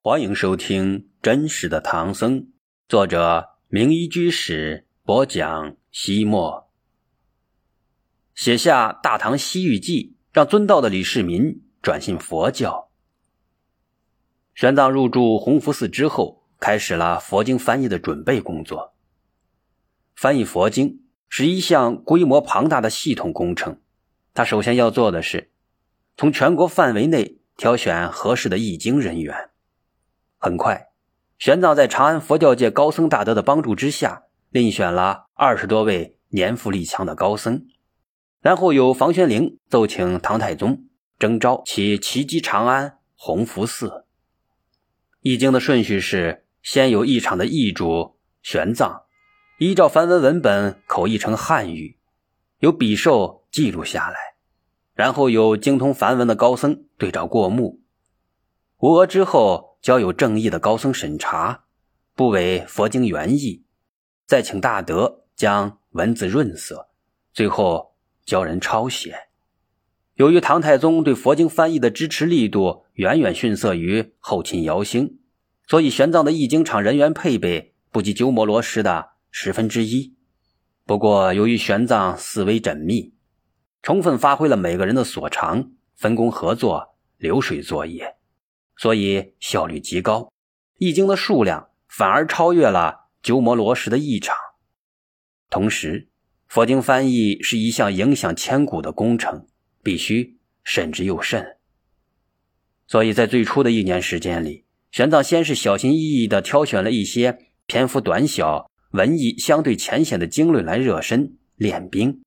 欢迎收听《真实的唐僧》，作者名医居士播讲。西莫写下《大唐西域记》，让尊道的李世民转信佛教。玄奘入住弘福寺之后，开始了佛经翻译的准备工作。翻译佛经是一项规模庞大的系统工程，他首先要做的是从全国范围内挑选合适的译经人员。很快，玄奘在长安佛教界高僧大德的帮助之下，另选了二十多位年富力强的高僧，然后由房玄龄奏请唐太宗征召其齐击长安弘福寺。译经的顺序是：先有一场的译主玄奘，依照梵文文本口译成汉语，由笔受记录下来，然后有精通梵文的高僧对照过目，无额之后。交有正义的高僧审查，不违佛经原意，再请大德将文字润色，最后教人抄写。由于唐太宗对佛经翻译的支持力度远远逊色于后秦姚兴，所以玄奘的译经场人员配备不及鸠摩罗什的十分之一。不过，由于玄奘思维缜密，充分发挥了每个人的所长，分工合作，流水作业。所以效率极高，译经的数量反而超越了鸠摩罗什的译场。同时，佛经翻译是一项影响千古的工程，必须慎之又慎。所以在最初的一年时间里，玄奘先是小心翼翼地挑选了一些篇幅短小、文艺相对浅显的经论来热身练兵，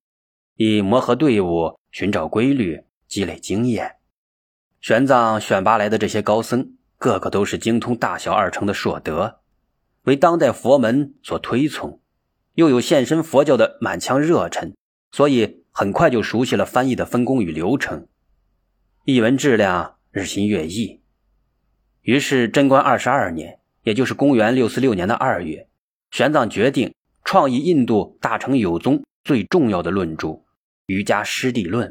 以磨合队伍、寻找规律、积累经验。玄奘选拔来的这些高僧，个个都是精通大小二乘的硕德，为当代佛门所推崇，又有献身佛教的满腔热忱，所以很快就熟悉了翻译的分工与流程，译文质量日新月异。于是贞观二十二年，也就是公元六四六年的二月，玄奘决定创译印度大乘有宗最重要的论著《瑜伽师地论》。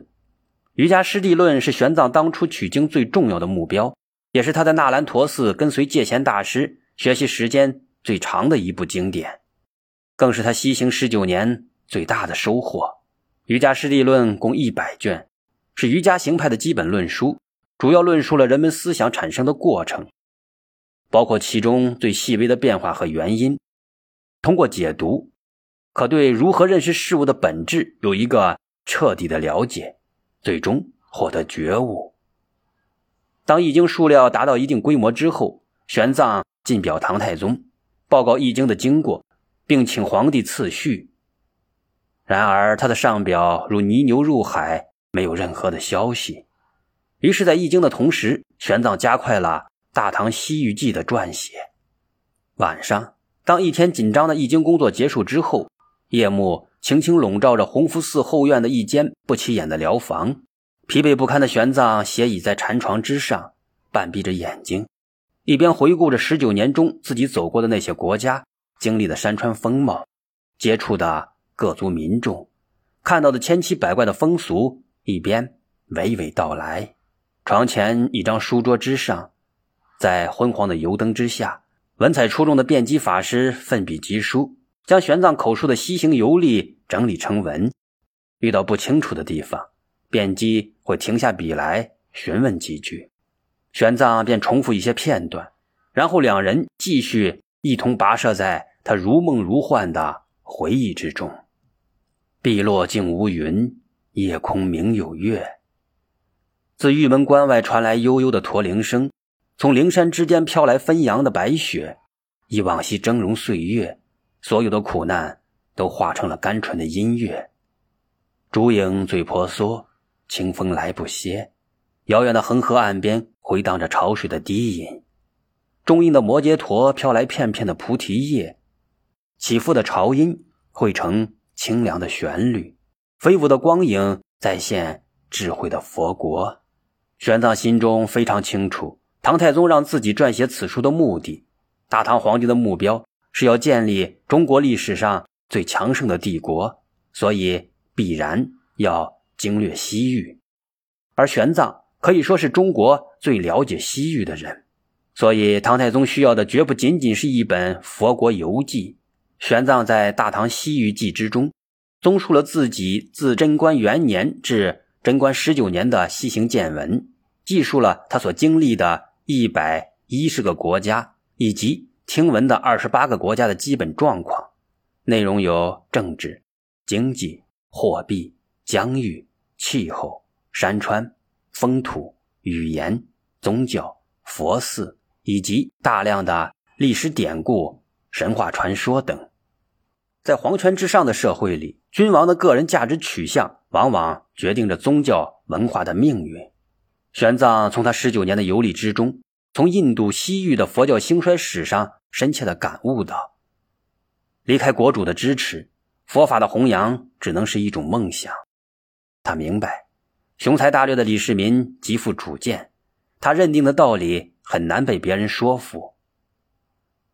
瑜伽师地论是玄奘当初取经最重要的目标，也是他在纳兰陀寺跟随戒贤大师学习时间最长的一部经典，更是他西行十九年最大的收获。瑜伽师地论共一百卷，是瑜伽行派的基本论书，主要论述了人们思想产生的过程，包括其中最细微的变化和原因。通过解读，可对如何认识事物的本质有一个彻底的了解。最终获得觉悟。当易经数量达到一定规模之后，玄奘进表唐太宗，报告易经的经过，并请皇帝赐序。然而他的上表如泥牛入海，没有任何的消息。于是，在易经的同时，玄奘加快了《大唐西域记》的撰写。晚上，当一天紧张的易经工作结束之后，夜幕。轻轻笼罩着弘福寺后院的一间不起眼的寮房，疲惫不堪的玄奘斜倚在禅床之上，半闭着眼睛，一边回顾着十九年中自己走过的那些国家、经历的山川风貌、接触的各族民众、看到的千奇百怪的风俗，一边娓娓道来。床前一张书桌之上，在昏黄的油灯之下，文采出众的辩机法师奋笔疾书。将玄奘口述的西行游历整理成文，遇到不清楚的地方，辩机会停下笔来询问几句，玄奘便重复一些片段，然后两人继续一同跋涉在他如梦如幻的回忆之中。碧落静无云，夜空明有月。自玉门关外传来悠悠的驼铃声，从灵山之间飘来纷扬的白雪，忆往昔峥嵘岁月。所有的苦难都化成了甘醇的音乐，烛影最婆娑，清风来不歇。遥远的恒河岸边回荡着潮水的低吟，中印的摩羯陀飘来片片的菩提叶，起伏的潮音汇成清凉的旋律，飞舞的光影再现智慧的佛国。玄奘心中非常清楚，唐太宗让自己撰写此书的目的，大唐皇帝的目标。是要建立中国历史上最强盛的帝国，所以必然要经略西域，而玄奘可以说是中国最了解西域的人。所以唐太宗需要的绝不仅仅是一本佛国游记。玄奘在《大唐西域记》之中，综述了自己自贞观元年至贞观十九年的西行见闻，记述了他所经历的一百一十个国家以及听闻的二十八个国家的基本状况，内容有政治、经济、货币、疆域、气候、山川、风土、语言、宗教、佛寺，以及大量的历史典故、神话传说等。在皇权之上的社会里，君王的个人价值取向往往决定着宗教文化的命运。玄奘从他十九年的游历之中，从印度西域的佛教兴衰史上深切的感悟到：离开国主的支持，佛法的弘扬只能是一种梦想。他明白，雄才大略的李世民极富主见，他认定的道理很难被别人说服。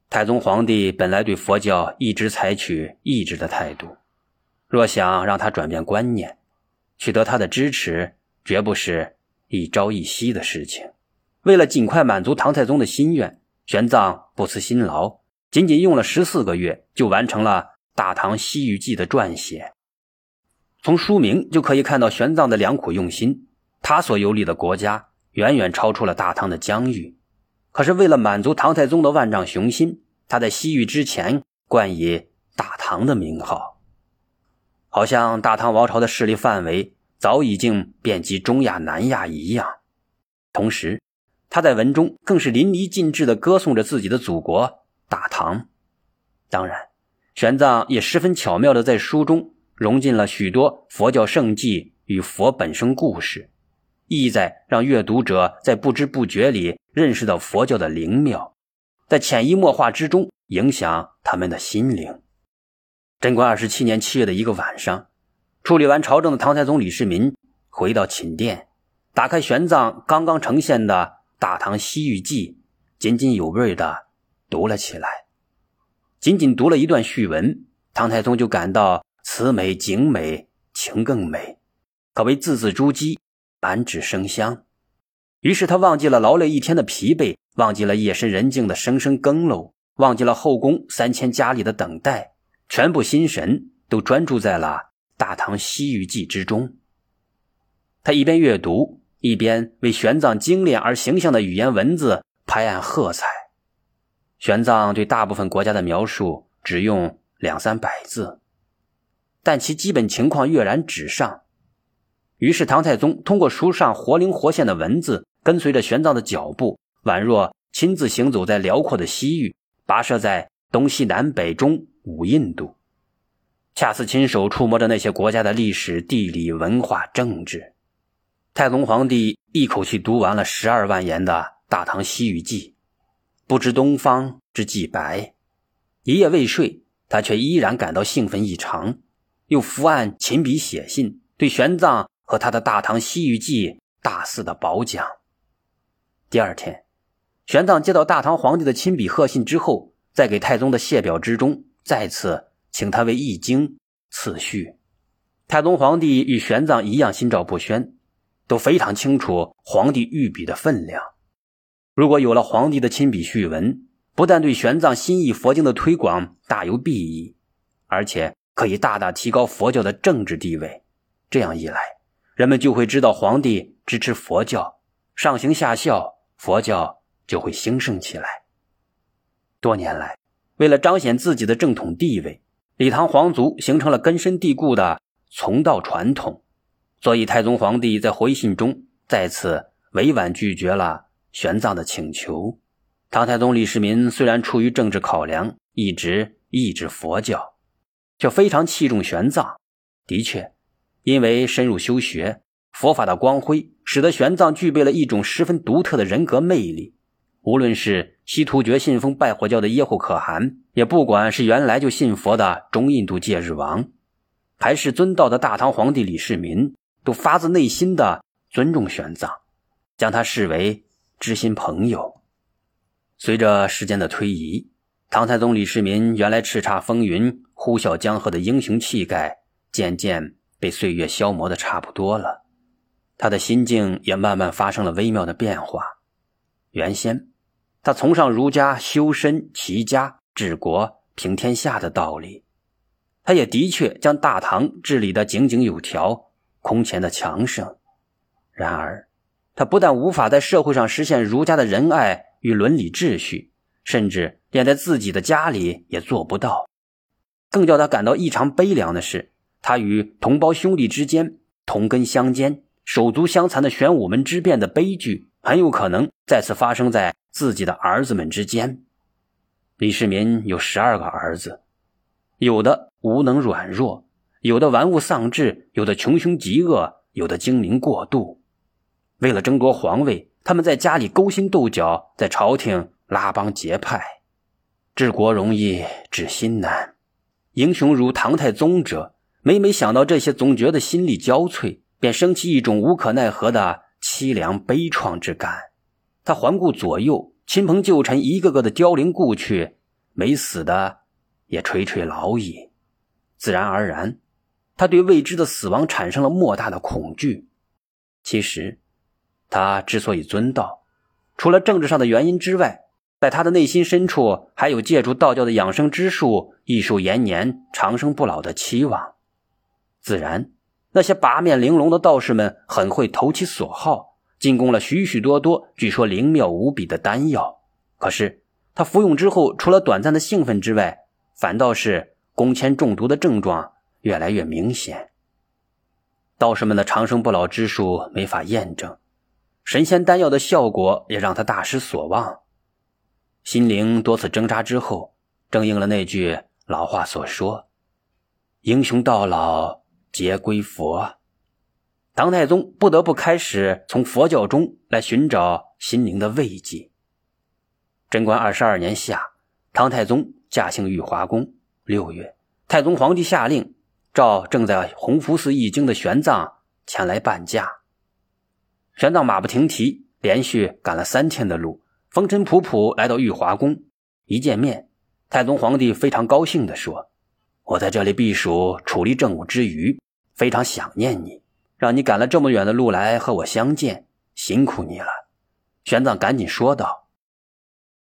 太宗皇帝本来对佛教一直采取抑制的态度，若想让他转变观念，取得他的支持，绝不是一朝一夕的事情。为了尽快满足唐太宗的心愿，玄奘不辞辛劳，仅仅用了十四个月就完成了《大唐西域记》的撰写。从书名就可以看到玄奘的良苦用心。他所游历的国家远远超出了大唐的疆域。可是，为了满足唐太宗的万丈雄心，他在西域之前冠以大唐的名号，好像大唐王朝的势力范围早已经遍及中亚、南亚一样。同时，他在文中更是淋漓尽致地歌颂着自己的祖国大唐。当然，玄奘也十分巧妙地在书中融进了许多佛教圣迹与佛本生故事。意在让阅读者在不知不觉里认识到佛教的灵妙，在潜移默化之中影响他们的心灵。贞观二十七年七月的一个晚上，处理完朝政的唐太宗李世民回到寝殿，打开玄奘刚刚呈现的《大唐西域记》，津津有味地读了起来。仅仅读了一段序文，唐太宗就感到词美、景美、情更美，可谓字字珠玑。满纸生香，于是他忘记了劳累一天的疲惫，忘记了夜深人静的声声更漏，忘记了后宫三千佳丽的等待，全部心神都专注在了《大唐西域记》之中。他一边阅读，一边为玄奘精炼而形象的语言文字拍案喝彩。玄奘对大部分国家的描述只用两三百字，但其基本情况跃然纸上。于是，唐太宗通过书上活灵活现的文字，跟随着玄奘的脚步，宛若亲自行走在辽阔的西域，跋涉在东西南北中五印度，恰似亲手触摸着那些国家的历史、地理、文化、政治。太宗皇帝一口气读完了十二万言的《大唐西域记》，不知东方之既白，一夜未睡，他却依然感到兴奋异常，又伏案亲笔写信对玄奘。和他的《大唐西域记》大肆的褒奖。第二天，玄奘接到大唐皇帝的亲笔贺信之后，在给太宗的谢表之中，再次请他为易经次序。太宗皇帝与玄奘一样心照不宣，都非常清楚皇帝御笔的分量。如果有了皇帝的亲笔序文，不但对玄奘新译佛经的推广大有裨益，而且可以大大提高佛教的政治地位。这样一来，人们就会知道皇帝支持佛教，上行下效，佛教就会兴盛起来。多年来，为了彰显自己的正统地位，李唐皇族形成了根深蒂固的从道传统，所以太宗皇帝在回信中再次委婉拒绝了玄奘的请求。唐太宗李世民虽然出于政治考量，一直抑制佛教，却非常器重玄奘。的确。因为深入修学佛法的光辉，使得玄奘具备了一种十分独特的人格魅力。无论是西突厥信奉拜火教的耶护可汗，也不管是原来就信佛的中印度戒日王，还是尊道的大唐皇帝李世民，都发自内心的尊重玄奘，将他视为知心朋友。随着时间的推移，唐太宗李世民原来叱咤风云、呼啸江河的英雄气概，渐渐。被岁月消磨的差不多了，他的心境也慢慢发生了微妙的变化。原先，他崇尚儒家修身齐家治国平天下的道理，他也的确将大唐治理的井井有条，空前的强盛。然而，他不但无法在社会上实现儒家的仁爱与伦理秩序，甚至连在自己的家里也做不到。更叫他感到异常悲凉的是，他与同胞兄弟之间同根相煎、手足相残的玄武门之变的悲剧，很有可能再次发生在自己的儿子们之间。李世民有十二个儿子，有的无能软弱，有的玩物丧志，有的穷凶极恶，有的精明过度。为了争夺皇位，他们在家里勾心斗角，在朝廷拉帮结派。治国容易治心难。英雄如唐太宗者，每每想到这些，总觉得心力交瘁，便升起一种无可奈何的凄凉悲怆之感。他环顾左右，亲朋旧臣一个个的凋零故去，没死的也垂垂老矣。自然而然，他对未知的死亡产生了莫大的恐惧。其实，他之所以尊道，除了政治上的原因之外，在他的内心深处，还有借助道教的养生之术，益寿延年、长生不老的期望。自然，那些八面玲珑的道士们很会投其所好，进贡了许许多多据说灵妙无比的丹药。可是，他服用之后，除了短暂的兴奋之外，反倒是宫铅中毒的症状越来越明显。道士们的长生不老之术没法验证，神仙丹药的效果也让他大失所望。心灵多次挣扎之后，正应了那句老话所说：“英雄到老皆归佛。”唐太宗不得不开始从佛教中来寻找心灵的慰藉。贞观二十二年夏，唐太宗驾幸玉华宫。六月，太宗皇帝下令赵正在弘福寺译经的玄奘前来伴驾。玄奘马不停蹄，连续赶了三天的路。风尘仆仆来到玉华宫，一见面，太宗皇帝非常高兴地说：“我在这里避暑处理政务之余，非常想念你，让你赶了这么远的路来和我相见，辛苦你了。”玄奘赶紧说道：“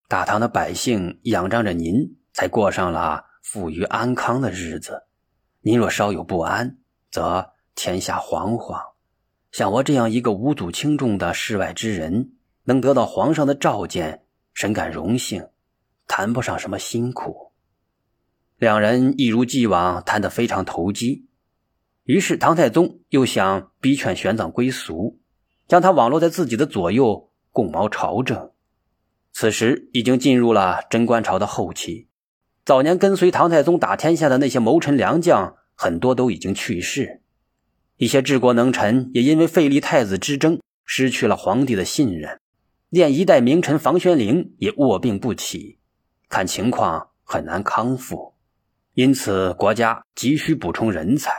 大唐的百姓仰仗着您，才过上了富裕安康的日子。您若稍有不安，则天下惶惶。像我这样一个无足轻重的世外之人。”能得到皇上的召见，深感荣幸，谈不上什么辛苦。两人一如既往谈得非常投机。于是唐太宗又想逼劝玄奘归俗，将他网络在自己的左右，共谋朝政。此时已经进入了贞观朝的后期，早年跟随唐太宗打天下的那些谋臣良将，很多都已经去世，一些治国能臣也因为废立太子之争，失去了皇帝的信任。连一代名臣房玄龄也卧病不起，看情况很难康复，因此国家急需补充人才。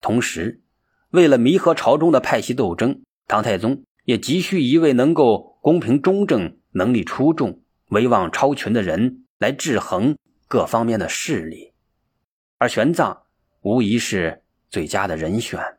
同时，为了弥合朝中的派系斗争，唐太宗也急需一位能够公平中正、能力出众、威望超群的人来制衡各方面的势力，而玄奘无疑是最佳的人选。